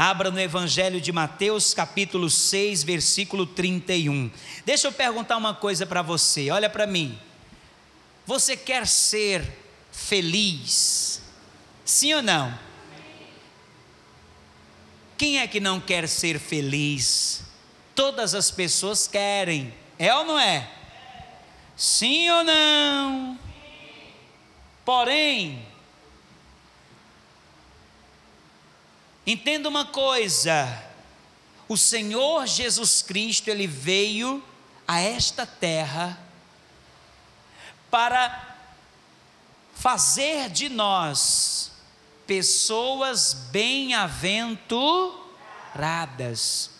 Abra no Evangelho de Mateus, capítulo 6, versículo 31. Deixa eu perguntar uma coisa para você, olha para mim. Você quer ser feliz? Sim ou não? Quem é que não quer ser feliz? Todas as pessoas querem, é ou não é? Sim ou não? Porém, Entenda uma coisa: o Senhor Jesus Cristo, ele veio a esta terra para fazer de nós pessoas bem-aventuradas.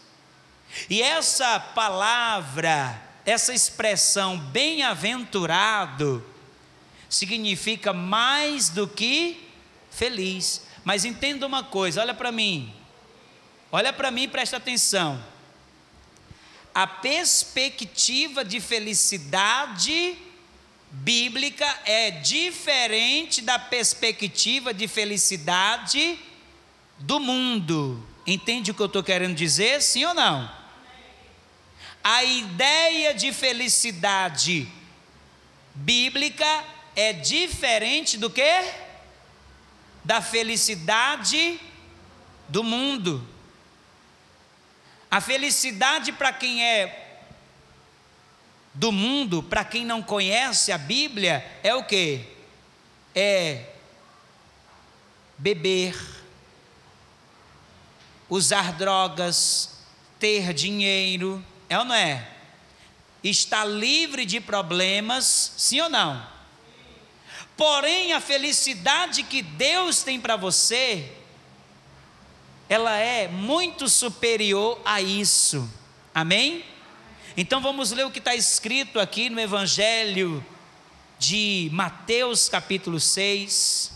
E essa palavra, essa expressão bem-aventurado, significa mais do que feliz. Mas entenda uma coisa, olha para mim. Olha para mim e presta atenção. A perspectiva de felicidade bíblica é diferente da perspectiva de felicidade do mundo. Entende o que eu estou querendo dizer? Sim ou não? A ideia de felicidade bíblica é diferente do que? Da felicidade do mundo. A felicidade para quem é do mundo, para quem não conhece a Bíblia, é o que? É beber, usar drogas, ter dinheiro, é ou não é? Estar livre de problemas, sim ou não? Porém, a felicidade que Deus tem para você, ela é muito superior a isso. Amém? Então vamos ler o que está escrito aqui no Evangelho de Mateus, capítulo 6.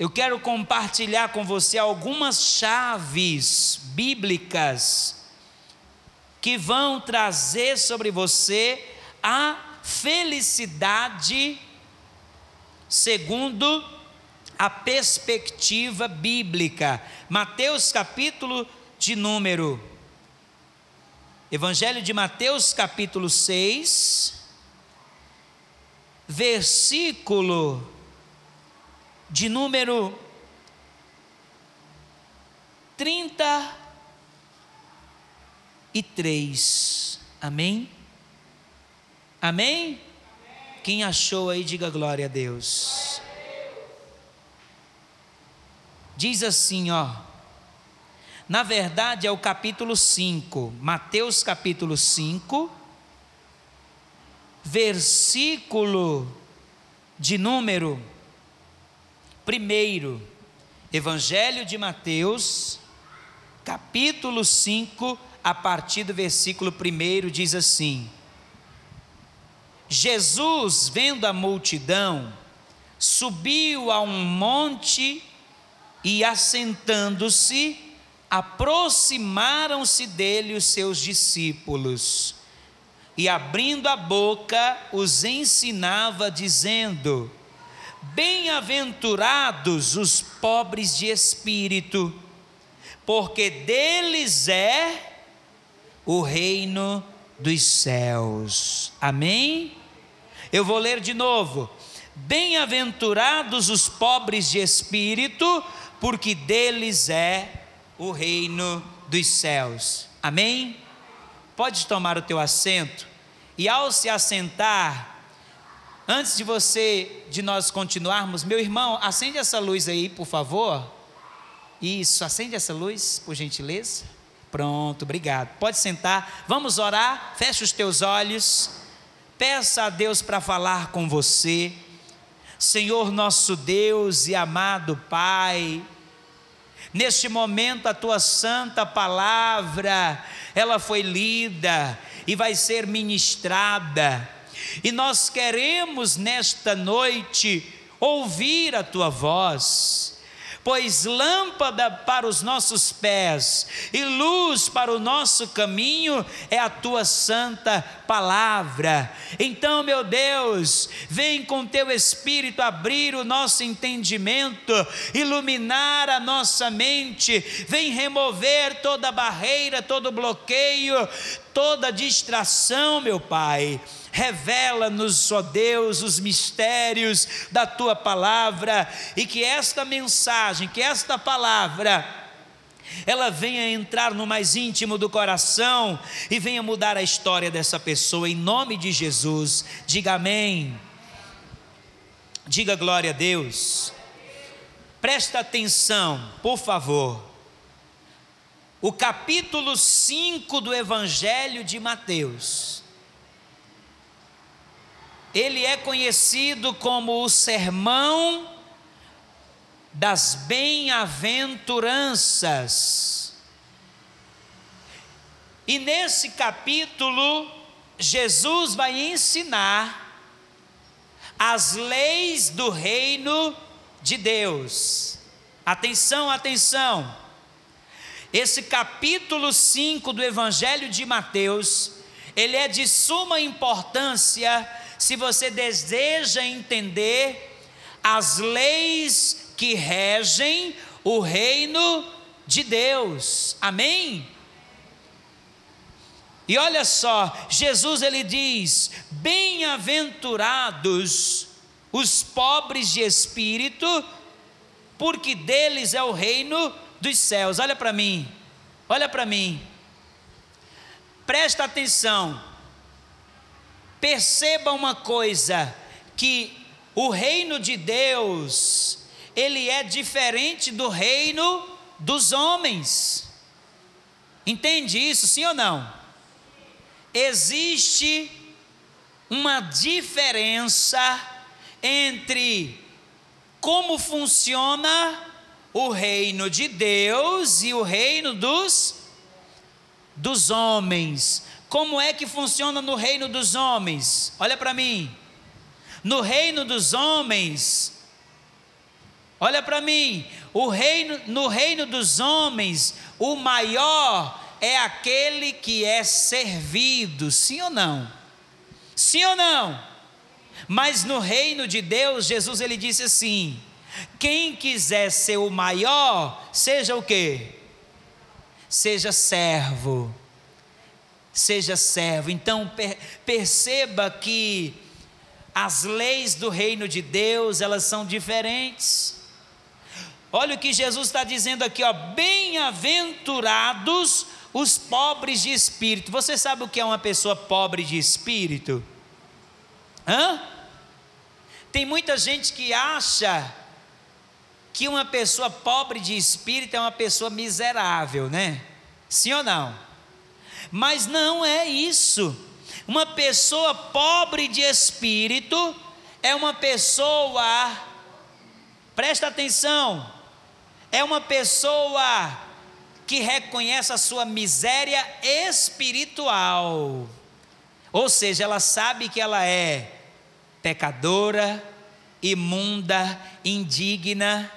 Eu quero compartilhar com você algumas chaves bíblicas que vão trazer sobre você a felicidade segundo a perspectiva bíblica. Mateus capítulo de número Evangelho de Mateus capítulo 6 versículo de número 33. Amém? Amém? Quem achou aí, diga glória a Deus. Diz assim, ó. Na verdade é o capítulo 5, Mateus capítulo 5, versículo de número 1. Evangelho de Mateus, capítulo 5, a partir do versículo 1 diz assim: Jesus, vendo a multidão, subiu a um monte e, assentando-se, aproximaram-se dele os seus discípulos. E abrindo a boca, os ensinava, dizendo: Bem-aventurados os pobres de espírito, porque deles é o reino dos céus. Amém? Eu vou ler de novo. Bem-aventurados os pobres de espírito, porque deles é o reino dos céus. Amém? Pode tomar o teu assento e ao se assentar, antes de você, de nós continuarmos, meu irmão, acende essa luz aí, por favor. Isso, acende essa luz, por gentileza. Pronto, obrigado. Pode sentar. Vamos orar. Feche os teus olhos. Peça a Deus para falar com você. Senhor nosso Deus e amado Pai, neste momento a tua santa palavra, ela foi lida e vai ser ministrada. E nós queremos nesta noite ouvir a tua voz pois lâmpada para os nossos pés e luz para o nosso caminho é a tua santa palavra. Então, meu Deus, vem com teu espírito abrir o nosso entendimento, iluminar a nossa mente, vem remover toda barreira, todo bloqueio, toda distração, meu Pai Revela-nos, ó Deus, os mistérios da tua palavra e que esta mensagem, que esta palavra, ela venha entrar no mais íntimo do coração e venha mudar a história dessa pessoa, em nome de Jesus. Diga amém. Diga glória a Deus. Presta atenção, por favor. O capítulo 5 do Evangelho de Mateus ele é conhecido como o sermão das bem-aventuranças. E nesse capítulo, Jesus vai ensinar as leis do reino de Deus. Atenção, atenção. Esse capítulo 5 do Evangelho de Mateus, ele é de suma importância se você deseja entender as leis que regem o reino de Deus. Amém? E olha só, Jesus ele diz: Bem-aventurados os pobres de espírito, porque deles é o reino dos céus. Olha para mim. Olha para mim. Presta atenção. Perceba uma coisa, que o reino de Deus, ele é diferente do reino dos homens. Entende isso, sim ou não? Existe uma diferença entre como funciona o reino de Deus e o reino dos dos homens. Como é que funciona no reino dos homens? Olha para mim. No reino dos homens, olha para mim, o reino, no reino dos homens, o maior é aquele que é servido, sim ou não? Sim ou não? Mas no reino de Deus, Jesus ele disse assim: quem quiser ser o maior, seja o quê? Seja servo seja servo. Então per, perceba que as leis do reino de Deus, elas são diferentes. Olha o que Jesus está dizendo aqui, ó, bem-aventurados os pobres de espírito. Você sabe o que é uma pessoa pobre de espírito? Hã? Tem muita gente que acha que uma pessoa pobre de espírito é uma pessoa miserável, né? Sim ou não? Mas não é isso. Uma pessoa pobre de espírito é uma pessoa, presta atenção, é uma pessoa que reconhece a sua miséria espiritual. Ou seja, ela sabe que ela é pecadora, imunda, indigna,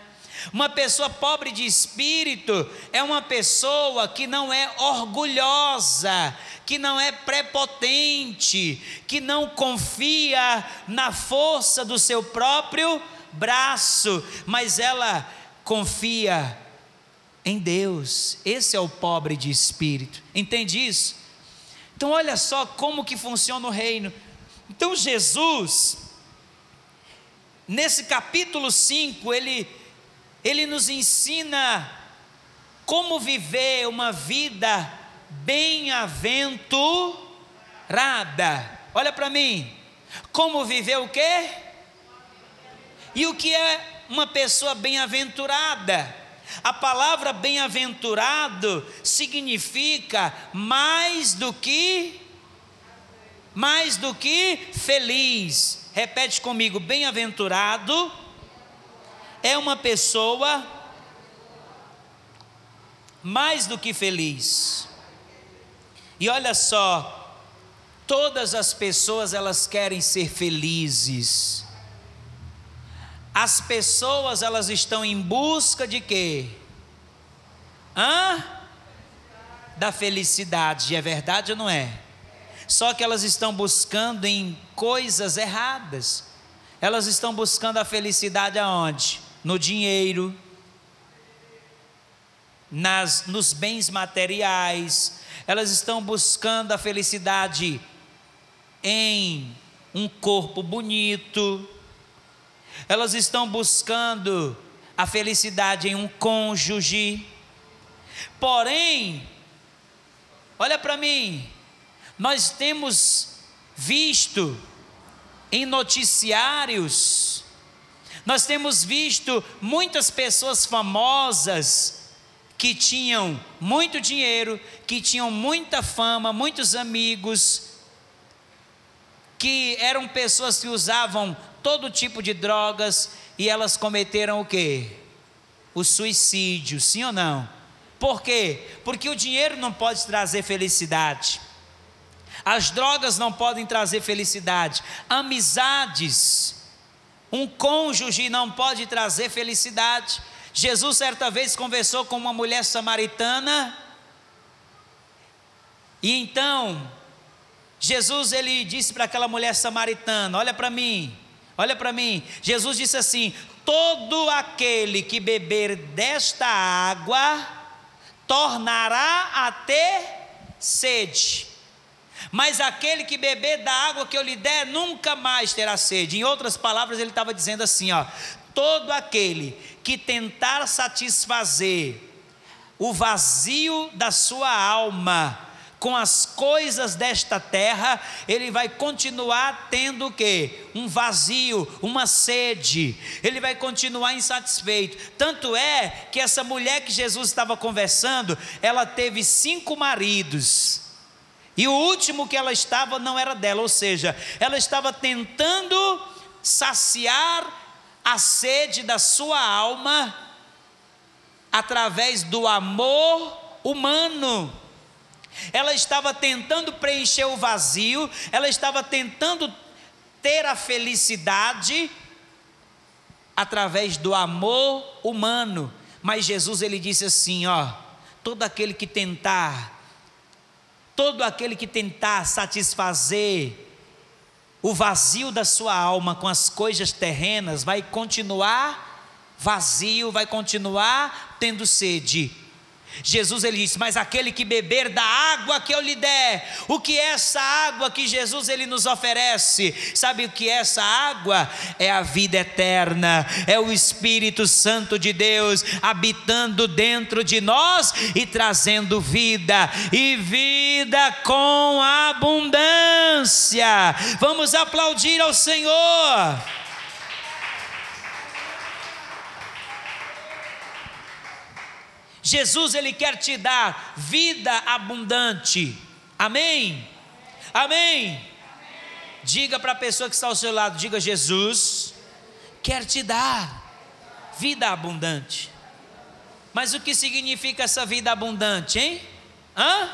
uma pessoa pobre de espírito é uma pessoa que não é orgulhosa, que não é prepotente, que não confia na força do seu próprio braço, mas ela confia em Deus. Esse é o pobre de espírito. Entende isso? Então olha só como que funciona o reino. Então Jesus nesse capítulo 5, ele ele nos ensina como viver uma vida bem-aventurada. Olha para mim. Como viver o quê? E o que é uma pessoa bem-aventurada? A palavra bem-aventurado significa mais do que mais do que feliz. Repete comigo, bem-aventurado é uma pessoa mais do que feliz. E olha só, todas as pessoas elas querem ser felizes. as pessoas elas estão em busca de quê? Hã? Da felicidade, é verdade ou não é? Só que elas estão buscando em coisas erradas. Elas estão buscando a felicidade aonde? No dinheiro, nas, nos bens materiais, elas estão buscando a felicidade em um corpo bonito, elas estão buscando a felicidade em um cônjuge. Porém, olha para mim, nós temos visto em noticiários, nós temos visto muitas pessoas famosas que tinham muito dinheiro, que tinham muita fama, muitos amigos, que eram pessoas que usavam todo tipo de drogas e elas cometeram o quê? O suicídio, sim ou não? Por quê? Porque o dinheiro não pode trazer felicidade. As drogas não podem trazer felicidade. Amizades, um cônjuge não pode trazer felicidade. Jesus certa vez conversou com uma mulher samaritana e então Jesus ele disse para aquela mulher samaritana: Olha para mim, olha para mim. Jesus disse assim: Todo aquele que beber desta água tornará a ter sede. Mas aquele que beber da água que eu lhe der nunca mais terá sede. Em outras palavras, ele estava dizendo assim: ó, todo aquele que tentar satisfazer o vazio da sua alma, com as coisas desta terra, ele vai continuar tendo o quê? Um vazio, uma sede. Ele vai continuar insatisfeito. Tanto é que essa mulher que Jesus estava conversando, ela teve cinco maridos. E o último que ela estava não era dela, ou seja, ela estava tentando saciar a sede da sua alma através do amor humano ela estava tentando preencher o vazio, ela estava tentando ter a felicidade através do amor humano. Mas Jesus ele disse assim, ó, todo aquele que tentar todo aquele que tentar satisfazer o vazio da sua alma com as coisas terrenas vai continuar vazio, vai continuar tendo sede. Jesus ele disse: "Mas aquele que beber da água que eu lhe der". O que é essa água que Jesus ele nos oferece? Sabe o que é essa água? É a vida eterna, é o Espírito Santo de Deus habitando dentro de nós e trazendo vida e vida com abundância. Vamos aplaudir ao Senhor. Jesus ele quer te dar vida abundante. Amém? Amém. Diga para a pessoa que está ao seu lado, diga Jesus quer te dar vida abundante. Mas o que significa essa vida abundante, hein? Hã?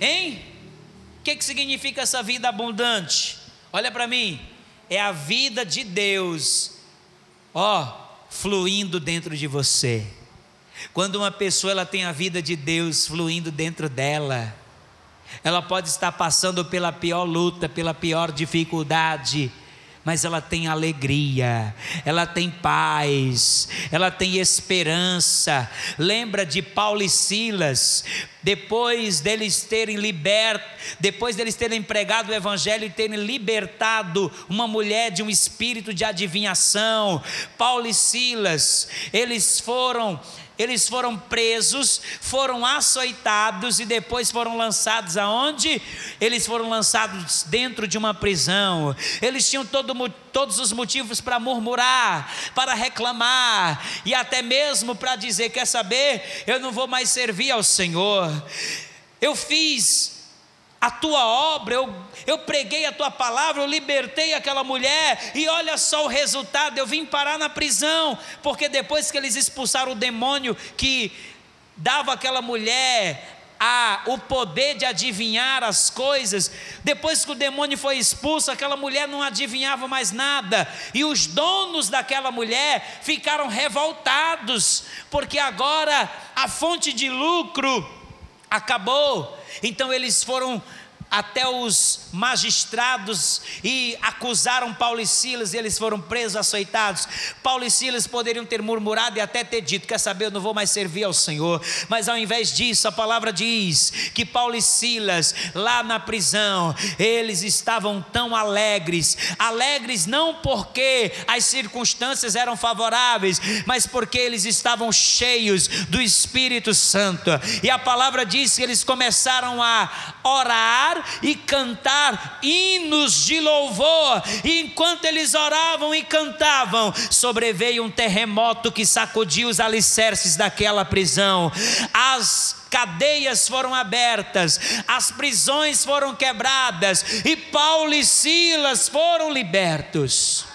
Hein? O que, que significa essa vida abundante? Olha para mim, é a vida de Deus, ó, fluindo dentro de você. Quando uma pessoa ela tem a vida de Deus fluindo dentro dela, ela pode estar passando pela pior luta, pela pior dificuldade, mas ela tem alegria, ela tem paz, ela tem esperança. Lembra de Paulo e Silas, depois deles terem liberto, depois deles terem pregado o evangelho e terem libertado uma mulher de um espírito de adivinhação, Paulo e Silas, eles foram eles foram presos, foram açoitados e depois foram lançados aonde? Eles foram lançados dentro de uma prisão. Eles tinham todo, todos os motivos para murmurar, para reclamar e até mesmo para dizer: quer saber? Eu não vou mais servir ao Senhor. Eu fiz a tua obra, eu, eu preguei a tua palavra, eu libertei aquela mulher, e olha só o resultado: eu vim parar na prisão, porque depois que eles expulsaram o demônio que dava aquela mulher o poder de adivinhar as coisas. Depois que o demônio foi expulso, aquela mulher não adivinhava mais nada. E os donos daquela mulher ficaram revoltados, porque agora a fonte de lucro acabou. Então eles foram até os magistrados e acusaram Paulo e Silas, e eles foram presos, açoitados. Paulo e Silas poderiam ter murmurado e até ter dito: Quer saber, eu não vou mais servir ao Senhor. Mas ao invés disso, a palavra diz que Paulo e Silas, lá na prisão, eles estavam tão alegres alegres não porque as circunstâncias eram favoráveis, mas porque eles estavam cheios do Espírito Santo. E a palavra diz que eles começaram a orar e cantar hinos de louvor. E enquanto eles oravam e cantavam, sobreveio um terremoto que sacudiu os alicerces daquela prisão. As cadeias foram abertas, as prisões foram quebradas e Paulo e Silas foram libertos.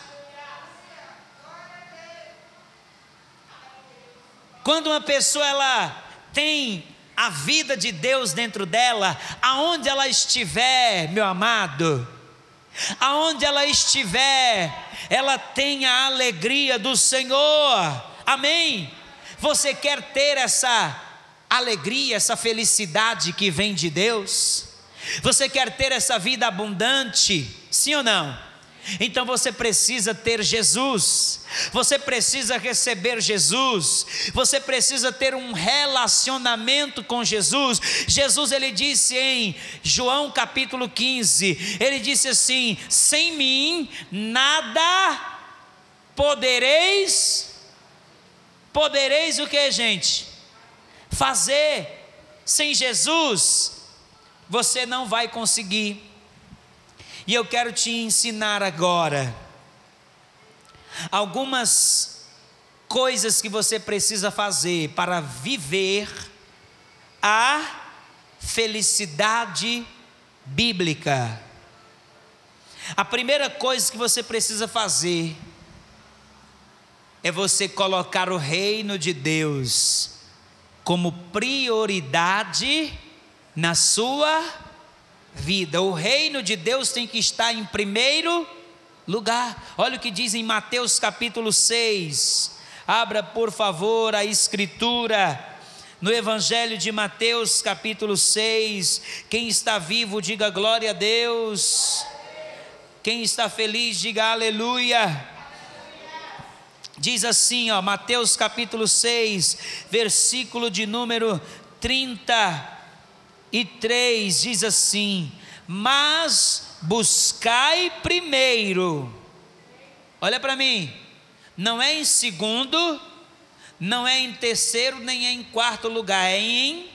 Quando uma pessoa ela tem a vida de Deus dentro dela, aonde ela estiver, meu amado, aonde ela estiver, ela tem a alegria do Senhor, amém? Você quer ter essa alegria, essa felicidade que vem de Deus? Você quer ter essa vida abundante? Sim ou não? Então você precisa ter Jesus, você precisa receber Jesus, você precisa ter um relacionamento com Jesus. Jesus ele disse em João capítulo 15, ele disse assim: "Sem mim nada podereis podereis o que, gente? Fazer. Sem Jesus você não vai conseguir e eu quero te ensinar agora algumas coisas que você precisa fazer para viver a felicidade bíblica. A primeira coisa que você precisa fazer é você colocar o reino de Deus como prioridade na sua vida vida. O reino de Deus tem que estar em primeiro lugar. Olha o que diz em Mateus capítulo 6. Abra, por favor, a escritura. No Evangelho de Mateus, capítulo 6, quem está vivo, diga glória a Deus. Quem está feliz, diga aleluia. Diz assim, ó, Mateus capítulo 6, versículo de número 30 e 3 diz assim: Mas buscai primeiro, olha para mim, não é em segundo, não é em terceiro, nem é em quarto lugar, é em,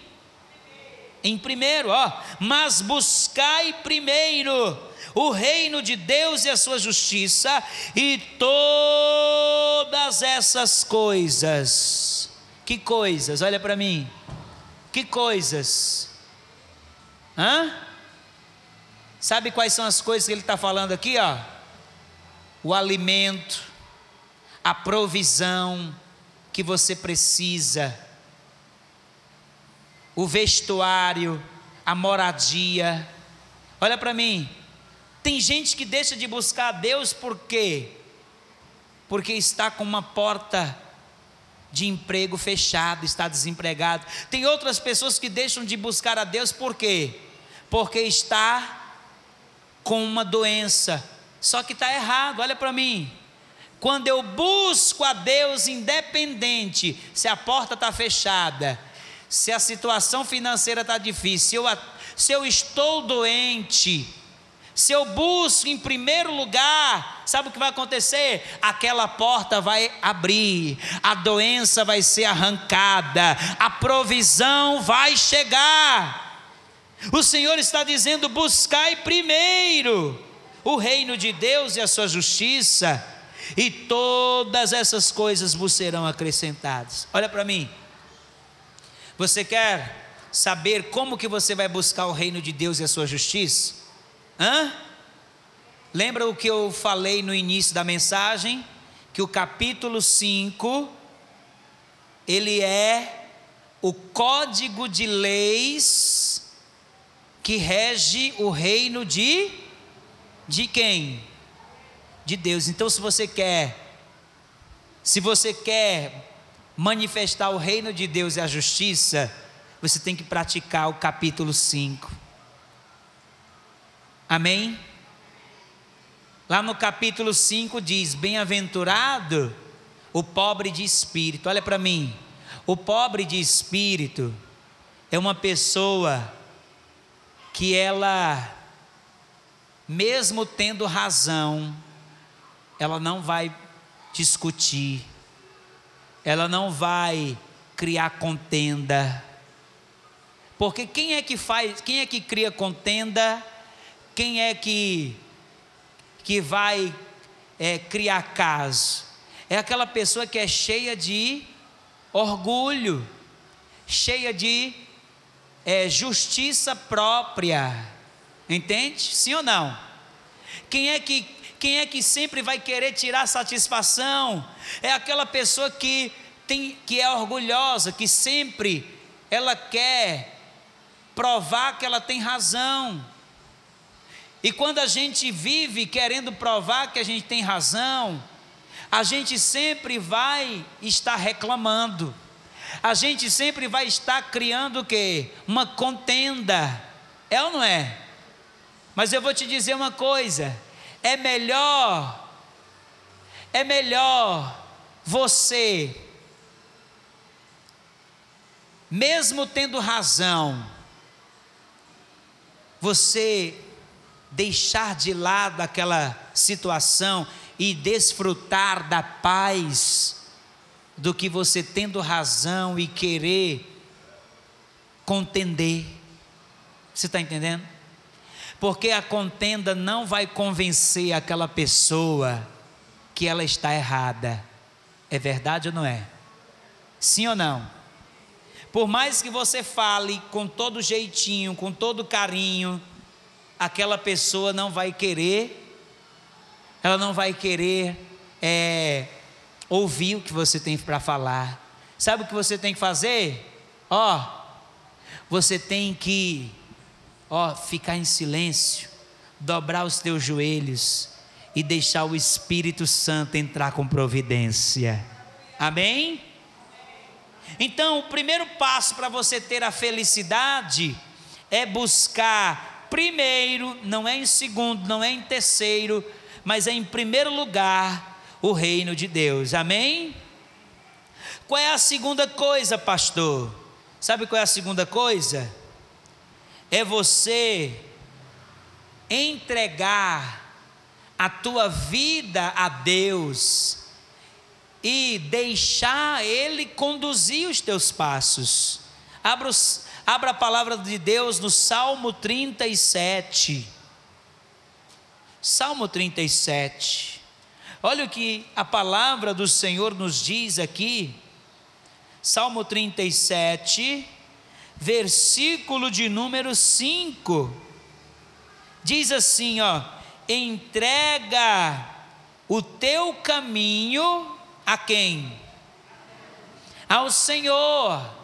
em primeiro, ó, mas buscai primeiro o reino de Deus e a sua justiça, e todas essas coisas, que coisas, olha para mim, que coisas, Hã? Sabe quais são as coisas que ele está falando aqui? Ó? O alimento, a provisão que você precisa, o vestuário, a moradia. Olha para mim, tem gente que deixa de buscar a Deus por quê? Porque está com uma porta de emprego fechado, está desempregado. Tem outras pessoas que deixam de buscar a Deus por quê? Porque está com uma doença. Só que está errado, olha para mim. Quando eu busco a Deus independente, se a porta está fechada, se a situação financeira está difícil, se eu, se eu estou doente, se eu busco em primeiro lugar, sabe o que vai acontecer? Aquela porta vai abrir, a doença vai ser arrancada, a provisão vai chegar. O Senhor está dizendo: buscai primeiro o reino de Deus e a sua justiça, e todas essas coisas vos serão acrescentadas. Olha para mim. Você quer saber como que você vai buscar o reino de Deus e a sua justiça? Hã? Lembra o que eu falei no início da mensagem? Que o capítulo 5 ele é o código de leis que rege o reino de de quem? De Deus. Então se você quer se você quer manifestar o reino de Deus e a justiça, você tem que praticar o capítulo 5. Amém? Lá no capítulo 5 diz: Bem-aventurado o pobre de espírito. Olha para mim. O pobre de espírito é uma pessoa que ela, mesmo tendo razão, ela não vai discutir, ela não vai criar contenda. Porque quem é que faz, quem é que cria contenda? Quem é que que vai é, criar caso? É aquela pessoa que é cheia de orgulho, cheia de é, justiça própria. Entende? Sim ou não? Quem é que quem é que sempre vai querer tirar satisfação? É aquela pessoa que tem que é orgulhosa, que sempre ela quer provar que ela tem razão. E quando a gente vive querendo provar que a gente tem razão, a gente sempre vai estar reclamando. A gente sempre vai estar criando o quê? Uma contenda. É ou não é? Mas eu vou te dizer uma coisa: é melhor, é melhor você, mesmo tendo razão, você deixar de lado aquela situação e desfrutar da paz, do que você tendo razão e querer contender. Você está entendendo? porque a contenda não vai convencer aquela pessoa que ela está errada. É verdade ou não é? Sim ou não? Por mais que você fale com todo jeitinho, com todo carinho, aquela pessoa não vai querer, ela não vai querer é, ouvir o que você tem para falar. Sabe o que você tem que fazer? Ó, você tem que ó, ficar em silêncio, dobrar os teus joelhos e deixar o Espírito Santo entrar com providência. Amém? Então, o primeiro passo para você ter a felicidade é buscar primeiro, não é em segundo, não é em terceiro, mas é em primeiro lugar o reino de Deus. Amém? Qual é a segunda coisa, pastor? Sabe qual é a segunda coisa? é você entregar a tua vida a Deus e deixar Ele conduzir os teus passos. Abra, os, abra a palavra de Deus no Salmo 37. Salmo 37. Olha o que a palavra do Senhor nos diz aqui. Salmo 37 versículo de número 5. Diz assim, ó: entrega o teu caminho a quem? Ao Senhor.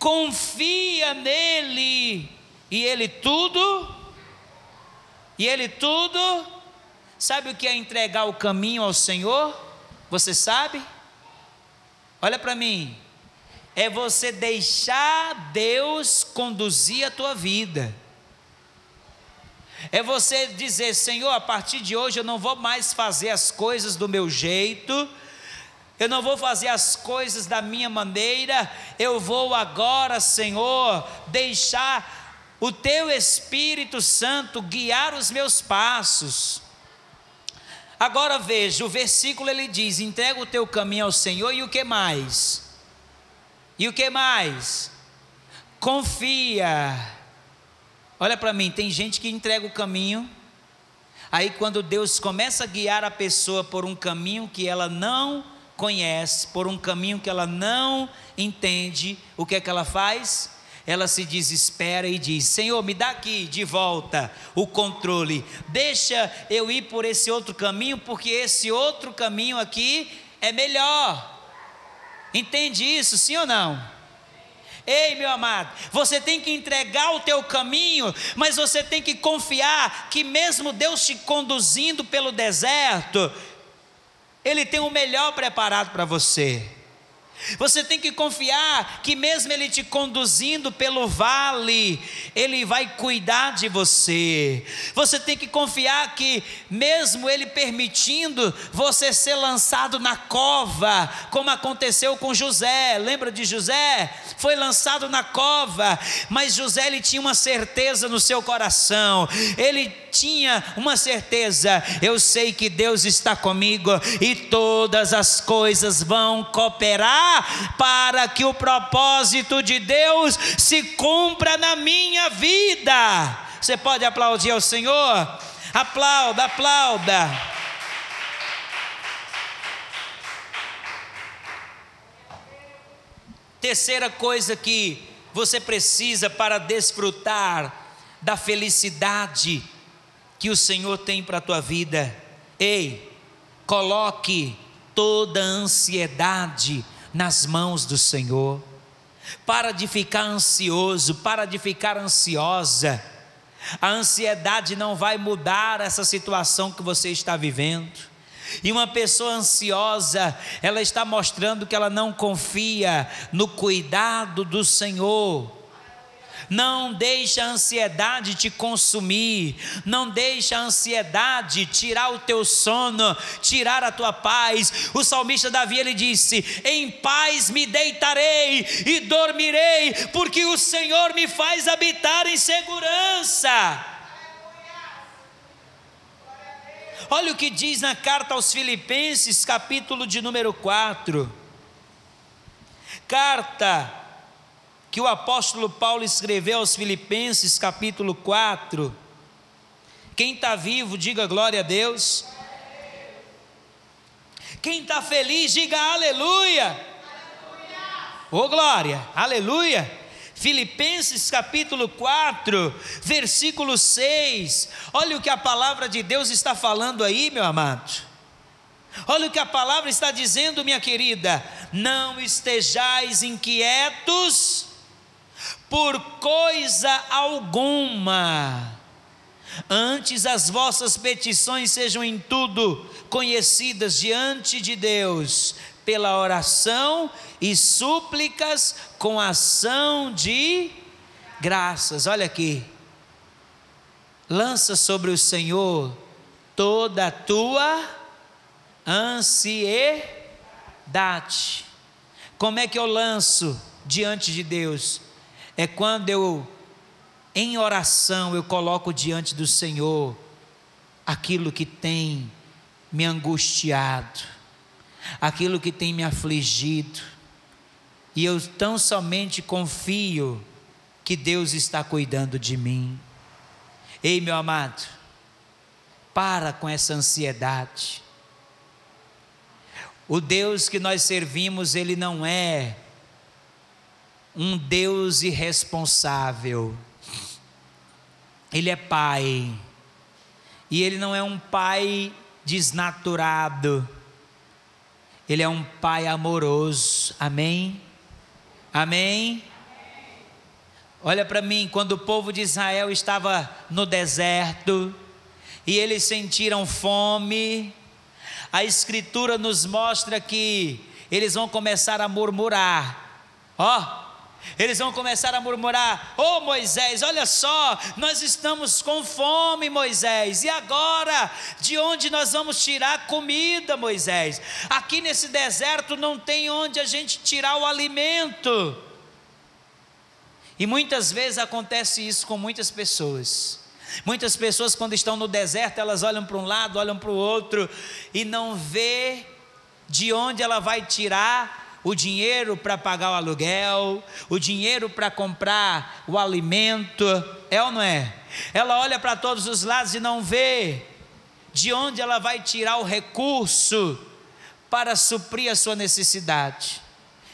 Confia nele e ele tudo e ele tudo Sabe o que é entregar o caminho ao Senhor? Você sabe? Olha para mim é você deixar Deus conduzir a tua vida. É você dizer, Senhor, a partir de hoje eu não vou mais fazer as coisas do meu jeito, eu não vou fazer as coisas da minha maneira, eu vou agora, Senhor, deixar o teu Espírito Santo guiar os meus passos. Agora veja, o versículo ele diz: entrega o teu caminho ao Senhor e o que mais? E o que mais? Confia. Olha para mim, tem gente que entrega o caminho. Aí quando Deus começa a guiar a pessoa por um caminho que ela não conhece, por um caminho que ela não entende, o que é que ela faz? Ela se desespera e diz: Senhor, me dá aqui de volta o controle, deixa eu ir por esse outro caminho, porque esse outro caminho aqui é melhor. Entende isso, sim ou não? Ei, meu amado, você tem que entregar o teu caminho, mas você tem que confiar que mesmo Deus te conduzindo pelo deserto, ele tem o melhor preparado para você. Você tem que confiar que, mesmo Ele te conduzindo pelo vale, Ele vai cuidar de você. Você tem que confiar que, mesmo Ele permitindo você ser lançado na cova, como aconteceu com José, lembra de José? Foi lançado na cova, mas José ele tinha uma certeza no seu coração, ele tinha uma certeza: eu sei que Deus está comigo e todas as coisas vão cooperar para que o propósito de Deus se cumpra na minha vida. Você pode aplaudir ao Senhor? Aplauda, aplauda. Terceira coisa que você precisa para desfrutar da felicidade que o Senhor tem para a tua vida. Ei, coloque toda a ansiedade nas mãos do Senhor. Para de ficar ansioso, para de ficar ansiosa. A ansiedade não vai mudar essa situação que você está vivendo. E uma pessoa ansiosa, ela está mostrando que ela não confia no cuidado do Senhor. Não deixa a ansiedade te consumir, não deixa a ansiedade tirar o teu sono, tirar a tua paz. O salmista Davi ele disse: "Em paz me deitarei e dormirei, porque o Senhor me faz habitar em segurança." Olha o que diz na carta aos Filipenses, capítulo de número 4. Carta que o apóstolo Paulo escreveu aos Filipenses, capítulo 4. Quem está vivo, diga glória a Deus. Quem está feliz, diga aleluia. Ô oh, glória, aleluia. Filipenses capítulo 4, versículo 6. Olha o que a palavra de Deus está falando aí, meu amado. Olha o que a palavra está dizendo, minha querida. Não estejais inquietos por coisa alguma. Antes as vossas petições sejam em tudo conhecidas diante de Deus, pela oração e súplicas com ação de graças. Olha aqui. Lança sobre o Senhor toda a tua ansiedade. Como é que eu lanço diante de Deus? É quando eu, em oração, eu coloco diante do Senhor aquilo que tem me angustiado, aquilo que tem me afligido, e eu tão somente confio que Deus está cuidando de mim. Ei, meu amado, para com essa ansiedade. O Deus que nós servimos, ele não é um Deus irresponsável. Ele é pai. E ele não é um pai desnaturado. Ele é um pai amoroso. Amém? Amém? Olha para mim, quando o povo de Israel estava no deserto e eles sentiram fome, a Escritura nos mostra que eles vão começar a murmurar. Ó, oh, eles vão começar a murmurar: Ô oh, Moisés, olha só, nós estamos com fome, Moisés, e agora? De onde nós vamos tirar comida, Moisés? Aqui nesse deserto não tem onde a gente tirar o alimento. E muitas vezes acontece isso com muitas pessoas. Muitas pessoas, quando estão no deserto, elas olham para um lado, olham para o outro e não vê de onde ela vai tirar o dinheiro para pagar o aluguel, o dinheiro para comprar o alimento, é ou não é? Ela olha para todos os lados e não vê de onde ela vai tirar o recurso para suprir a sua necessidade.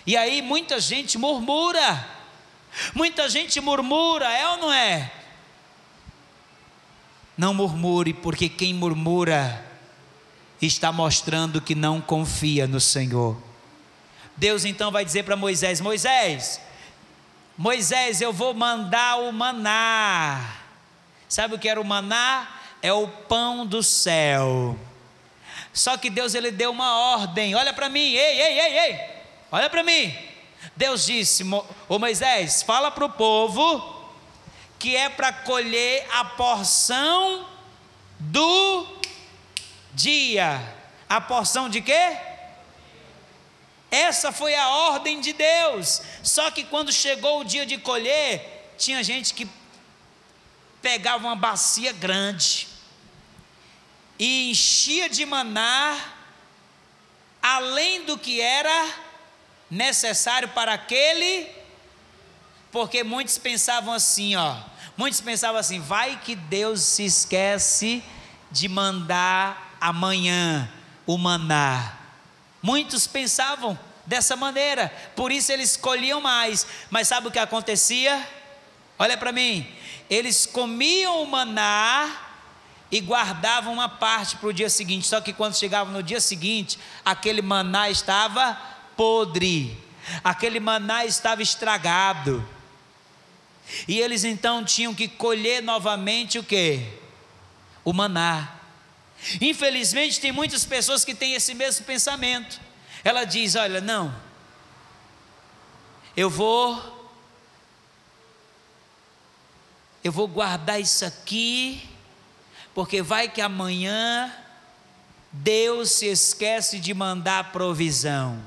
E aí muita gente murmura, muita gente murmura, é ou não é? Não murmure, porque quem murmura está mostrando que não confia no Senhor. Deus então vai dizer para Moisés: Moisés, Moisés, eu vou mandar o maná. Sabe o que era o maná? É o pão do céu. Só que Deus ele deu uma ordem. Olha para mim, ei, ei, ei, ei. Olha para mim. Deus disse: Ô Moisés, fala para o povo que é para colher a porção do dia. A porção de quê? Essa foi a ordem de Deus. Só que quando chegou o dia de colher, tinha gente que pegava uma bacia grande e enchia de maná, além do que era necessário para aquele, porque muitos pensavam assim, ó, muitos pensavam assim, vai que Deus se esquece de mandar amanhã o maná. Muitos pensavam dessa maneira, por isso eles escolhiam mais. Mas sabe o que acontecia? Olha para mim, eles comiam o maná e guardavam uma parte para o dia seguinte. Só que quando chegavam no dia seguinte, aquele maná estava podre, aquele maná estava estragado. E eles então tinham que colher novamente o que? O maná. Infelizmente, tem muitas pessoas que têm esse mesmo pensamento. Ela diz: Olha, não, eu vou, eu vou guardar isso aqui, porque vai que amanhã Deus se esquece de mandar provisão.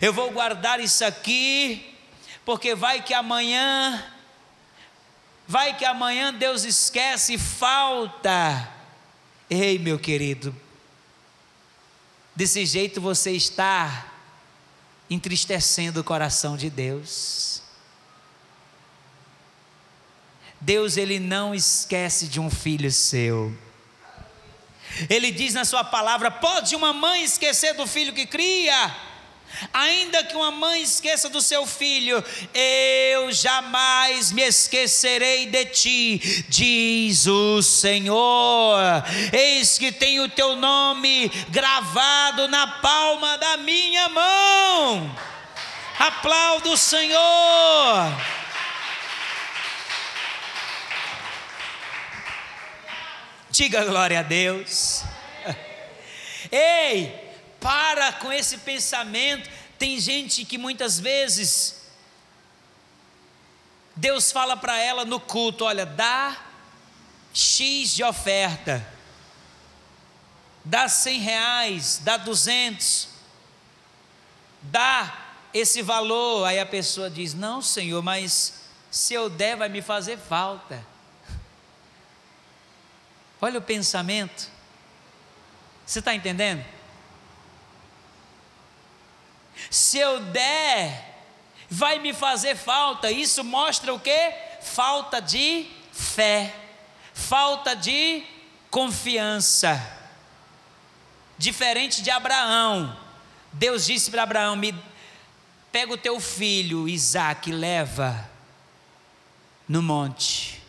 Eu vou guardar isso aqui, porque vai que amanhã, vai que amanhã Deus esquece falta Ei, meu querido, desse jeito você está entristecendo o coração de Deus. Deus ele não esquece de um filho seu. Ele diz na sua palavra: pode uma mãe esquecer do filho que cria? Ainda que uma mãe esqueça do seu filho, eu jamais me esquecerei de ti, diz o Senhor. Eis que tenho o teu nome gravado na palma da minha mão. Aplauda o Senhor. Diga glória a Deus. Ei, para com esse pensamento. Tem gente que muitas vezes Deus fala para ela no culto: olha, dá X de oferta, dá 100 reais, dá 200, dá esse valor. Aí a pessoa diz: não, Senhor, mas se eu der, vai me fazer falta. Olha o pensamento. Você está entendendo? Se eu der, vai me fazer falta. Isso mostra o que? Falta de fé, falta de confiança. Diferente de Abraão, Deus disse para Abraão: me pega o teu filho Isaac, leva no monte,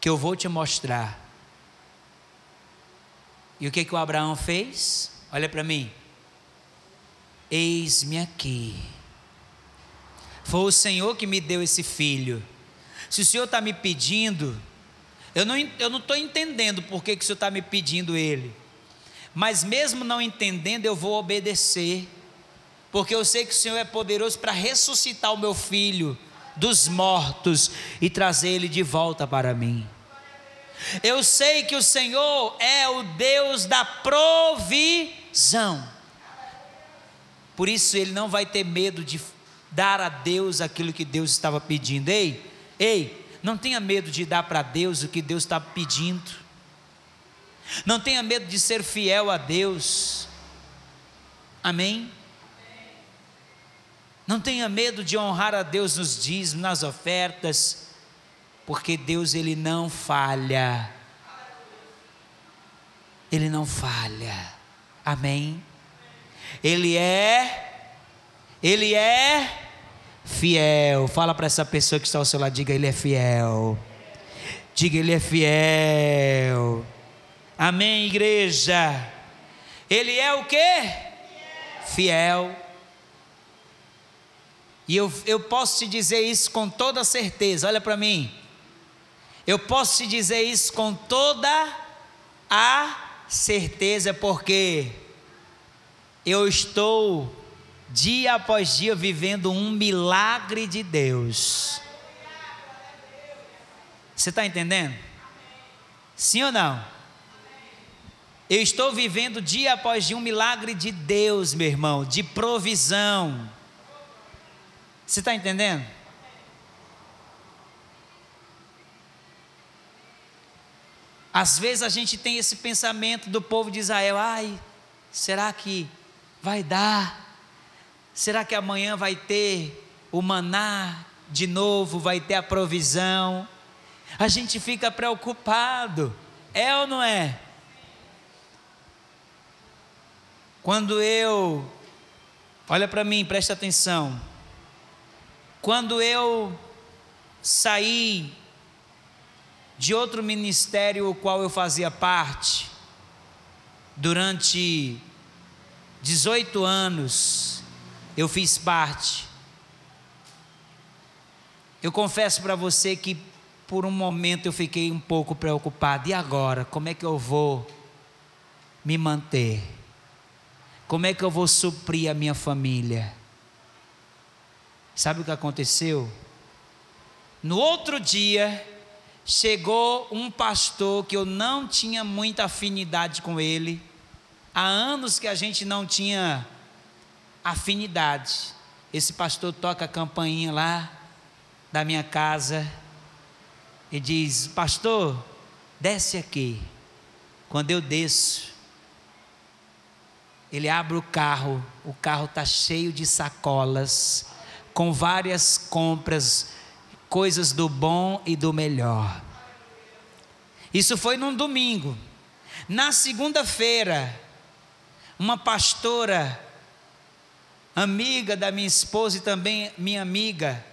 que eu vou te mostrar. E o que que o Abraão fez? Olha para mim. Eis-me aqui. Foi o Senhor que me deu esse filho. Se o Senhor está me pedindo, eu não estou entendendo por que, que o Senhor está me pedindo ele. Mas mesmo não entendendo, eu vou obedecer. Porque eu sei que o Senhor é poderoso para ressuscitar o meu filho dos mortos e trazer ele de volta para mim. Eu sei que o Senhor é o Deus da provisão. Por isso ele não vai ter medo de dar a Deus aquilo que Deus estava pedindo. Ei, ei, não tenha medo de dar para Deus o que Deus está pedindo. Não tenha medo de ser fiel a Deus. Amém? Não tenha medo de honrar a Deus nos dízimos, nas ofertas, porque Deus ele não falha. Ele não falha. Amém? Ele é, Ele é fiel. Fala para essa pessoa que está ao seu lado, diga, Ele é fiel. Diga, Ele é fiel. Amém, igreja. Ele é o que? Fiel. E eu, eu posso te dizer isso com toda certeza, olha para mim. Eu posso te dizer isso com toda a certeza, porque eu estou dia após dia vivendo um milagre de Deus. Você está entendendo? Sim ou não? Eu estou vivendo dia após dia um milagre de Deus, meu irmão, de provisão. Você está entendendo? Às vezes a gente tem esse pensamento do povo de Israel: ai, será que vai dar? Será que amanhã vai ter o maná de novo? Vai ter a provisão? A gente fica preocupado, é ou não é? Quando eu, olha para mim, presta atenção. Quando eu saí de outro ministério o qual eu fazia parte, durante 18 anos, eu fiz parte. Eu confesso para você que por um momento eu fiquei um pouco preocupado. E agora? Como é que eu vou me manter? Como é que eu vou suprir a minha família? Sabe o que aconteceu? No outro dia, chegou um pastor que eu não tinha muita afinidade com ele. Há anos que a gente não tinha afinidade. Esse pastor toca a campainha lá da minha casa e diz: Pastor, desce aqui. Quando eu desço, ele abre o carro, o carro está cheio de sacolas com várias compras, coisas do bom e do melhor. Isso foi num domingo. Na segunda-feira, uma pastora, amiga da minha esposa e também minha amiga,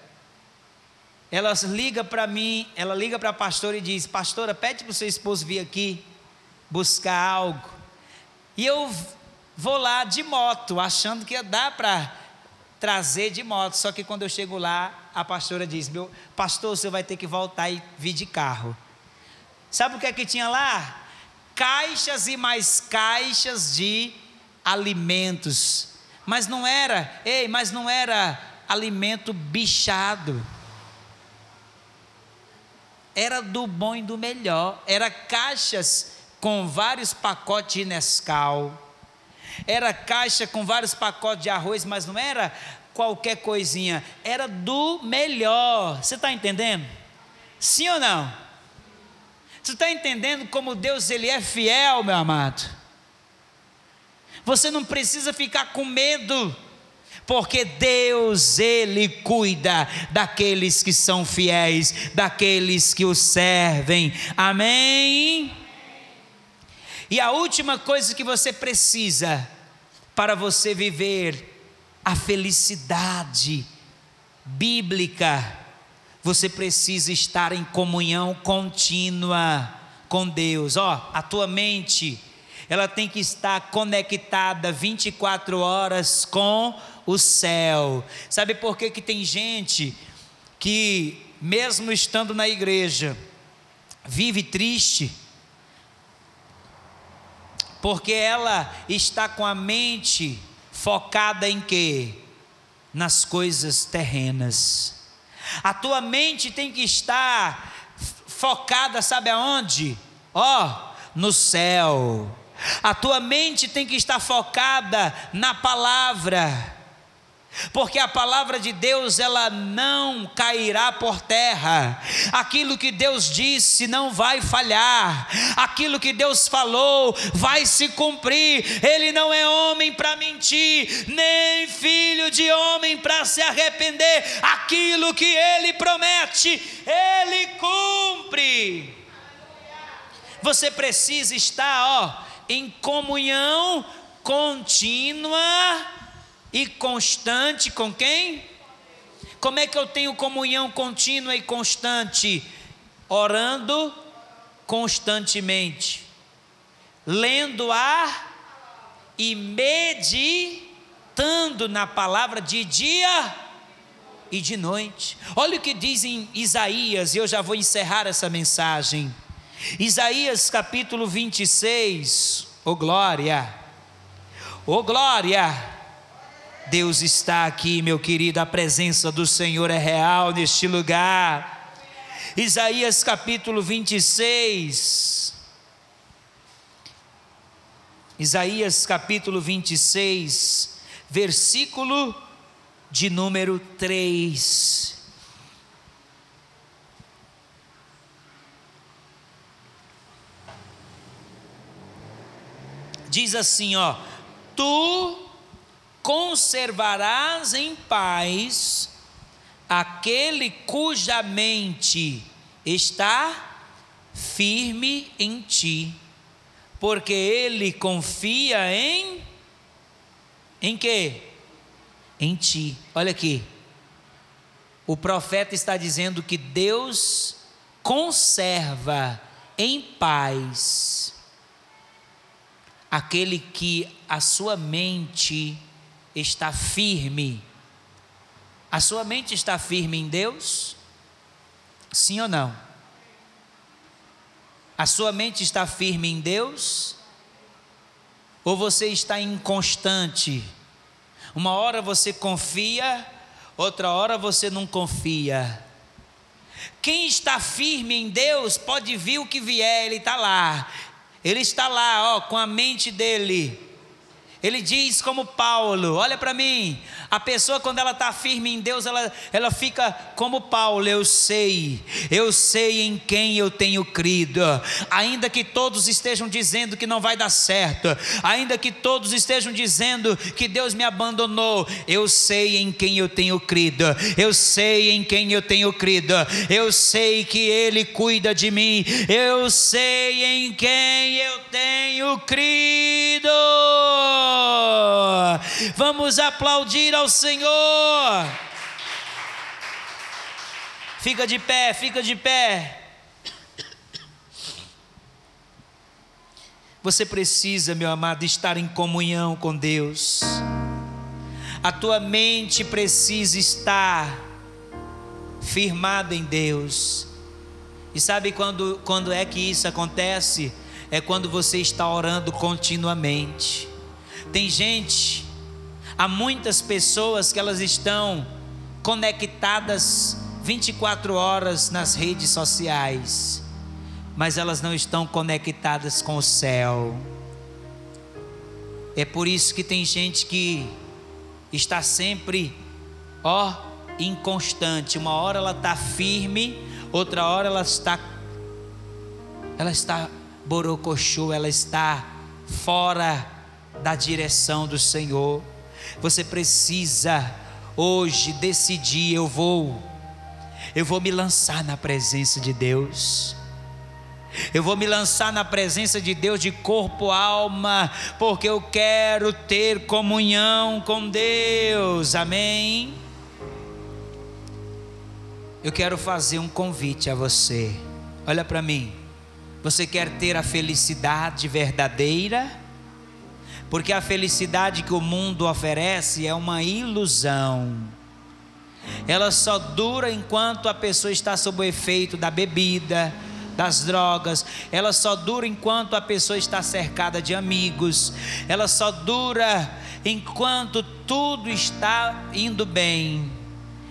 ela liga para mim, ela liga para a pastora e diz: Pastora, pede para o seu esposo vir aqui buscar algo. E eu vou lá de moto, achando que ia dar para trazer de moto. Só que quando eu chego lá, a pastora diz: Meu pastor, você vai ter que voltar e vir de carro. Sabe o que é que tinha lá? Caixas e mais caixas de alimentos. Mas não era, ei, mas não era alimento bichado. Era do bom e do melhor. Era caixas com vários pacotes de Nescau era caixa com vários pacotes de arroz, mas não era qualquer coisinha, era do melhor. Você está entendendo? Sim ou não? Você está entendendo como Deus ele é fiel, meu amado? Você não precisa ficar com medo, porque Deus ele cuida daqueles que são fiéis, daqueles que o servem. Amém? E a última coisa que você precisa para você viver a felicidade bíblica, você precisa estar em comunhão contínua com Deus. Ó, a tua mente, ela tem que estar conectada 24 horas com o céu. Sabe por que, que tem gente que, mesmo estando na igreja, vive triste? porque ela está com a mente focada em quê? Nas coisas terrenas. A tua mente tem que estar focada, sabe aonde? Ó, oh, no céu. A tua mente tem que estar focada na palavra porque a palavra de Deus ela não cairá por terra. Aquilo que Deus disse não vai falhar. Aquilo que Deus falou vai se cumprir. Ele não é homem para mentir, nem filho de homem para se arrepender. Aquilo que ele promete, ele cumpre. Você precisa estar, ó, em comunhão contínua e constante com quem? Como é que eu tenho comunhão contínua e constante? Orando constantemente, lendo a e meditando na palavra de dia e de noite. Olha o que diz em Isaías, e eu já vou encerrar essa mensagem. Isaías capítulo 26, ô oh glória, ô oh glória. Deus está aqui, meu querido, a presença do Senhor é real neste lugar. Isaías capítulo 26. Isaías capítulo 26, versículo de número 3. Diz assim, ó: Tu conservarás em paz aquele cuja mente está firme em ti, porque ele confia em em quê? Em ti. Olha aqui. O profeta está dizendo que Deus conserva em paz aquele que a sua mente está firme. A sua mente está firme em Deus? Sim ou não? A sua mente está firme em Deus? Ou você está inconstante? Uma hora você confia, outra hora você não confia. Quem está firme em Deus pode vir o que vier, ele está lá. Ele está lá, ó, com a mente dele ele diz como Paulo: olha para mim, a pessoa quando ela está firme em Deus, ela, ela fica como Paulo: eu sei, eu sei em quem eu tenho crido, ainda que todos estejam dizendo que não vai dar certo, ainda que todos estejam dizendo que Deus me abandonou, eu sei em quem eu tenho crido, eu sei em quem eu tenho crido, eu sei que Ele cuida de mim, eu sei em quem eu tenho crido. Vamos aplaudir ao Senhor. Fica de pé, fica de pé. Você precisa, meu amado, estar em comunhão com Deus. A tua mente precisa estar firmada em Deus. E sabe quando, quando é que isso acontece? É quando você está orando continuamente. Tem gente, há muitas pessoas que elas estão conectadas 24 horas nas redes sociais, mas elas não estão conectadas com o céu. É por isso que tem gente que está sempre, ó, inconstante. Uma hora ela está firme, outra hora ela está, ela está borocochô, ela está fora da direção do Senhor. Você precisa hoje decidir: eu vou, eu vou me lançar na presença de Deus. Eu vou me lançar na presença de Deus de corpo, alma, porque eu quero ter comunhão com Deus. Amém. Eu quero fazer um convite a você. Olha para mim. Você quer ter a felicidade verdadeira? Porque a felicidade que o mundo oferece é uma ilusão. Ela só dura enquanto a pessoa está sob o efeito da bebida, das drogas, ela só dura enquanto a pessoa está cercada de amigos, ela só dura enquanto tudo está indo bem.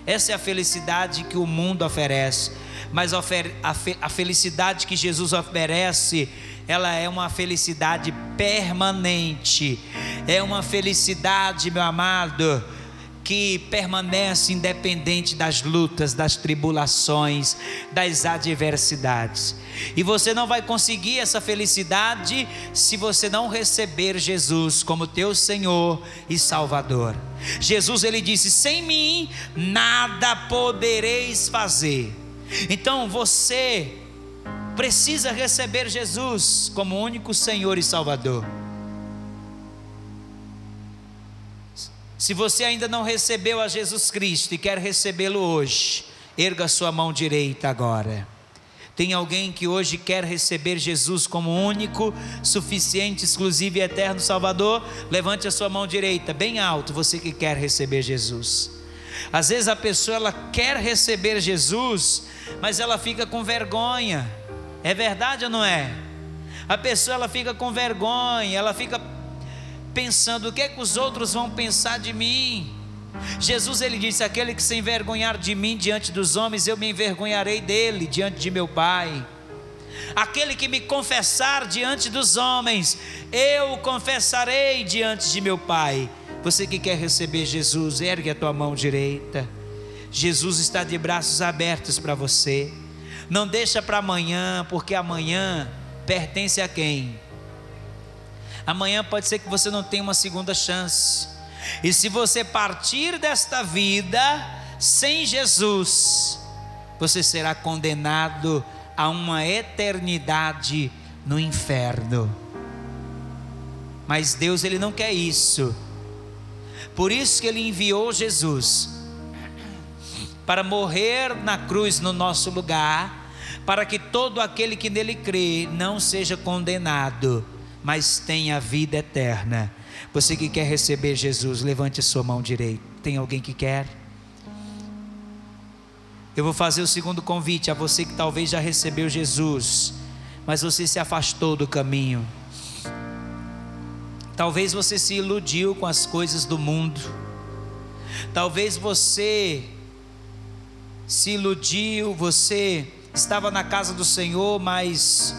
Essa é a felicidade que o mundo oferece, mas a, felicidade que Jesus oferece ela é uma felicidade permanente, é uma felicidade, meu amado, que permanece independente das lutas, das tribulações, das adversidades. E você não vai conseguir essa felicidade se você não receber Jesus como teu Senhor e Salvador. Jesus ele disse: "Sem mim nada podereis fazer". Então você precisa receber Jesus como único Senhor e Salvador. Se você ainda não recebeu a Jesus Cristo e quer recebê-lo hoje, erga sua mão direita agora. Tem alguém que hoje quer receber Jesus como único, suficiente, exclusivo e eterno Salvador? Levante a sua mão direita, bem alto, você que quer receber Jesus. Às vezes a pessoa ela quer receber Jesus, mas ela fica com vergonha. É verdade ou não é? A pessoa ela fica com vergonha, ela fica pensando o que é que os outros vão pensar de mim. Jesus ele disse: aquele que se envergonhar de mim diante dos homens, eu me envergonharei dele diante de meu Pai. Aquele que me confessar diante dos homens, eu confessarei diante de meu Pai. Você que quer receber Jesus, ergue a tua mão direita. Jesus está de braços abertos para você. Não deixa para amanhã, porque amanhã pertence a quem? Amanhã pode ser que você não tenha uma segunda chance. E se você partir desta vida sem Jesus, você será condenado a uma eternidade no inferno. Mas Deus ele não quer isso. Por isso que ele enviou Jesus para morrer na cruz no nosso lugar, para que todo aquele que nele crê não seja condenado, mas tenha vida eterna. Você que quer receber Jesus, levante sua mão direita. Tem alguém que quer? Eu vou fazer o segundo convite a você que talvez já recebeu Jesus, mas você se afastou do caminho. Talvez você se iludiu com as coisas do mundo. Talvez você se iludiu, você estava na casa do Senhor, mas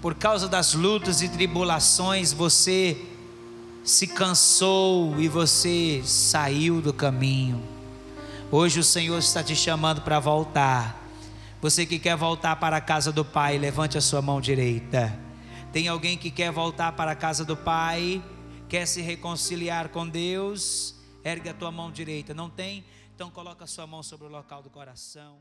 por causa das lutas e tribulações você se cansou e você saiu do caminho. Hoje o Senhor está te chamando para voltar. Você que quer voltar para a casa do Pai, levante a sua mão direita. Tem alguém que quer voltar para a casa do Pai, quer se reconciliar com Deus? Ergue a tua mão direita. Não tem? Então coloca a sua mão sobre o local do coração.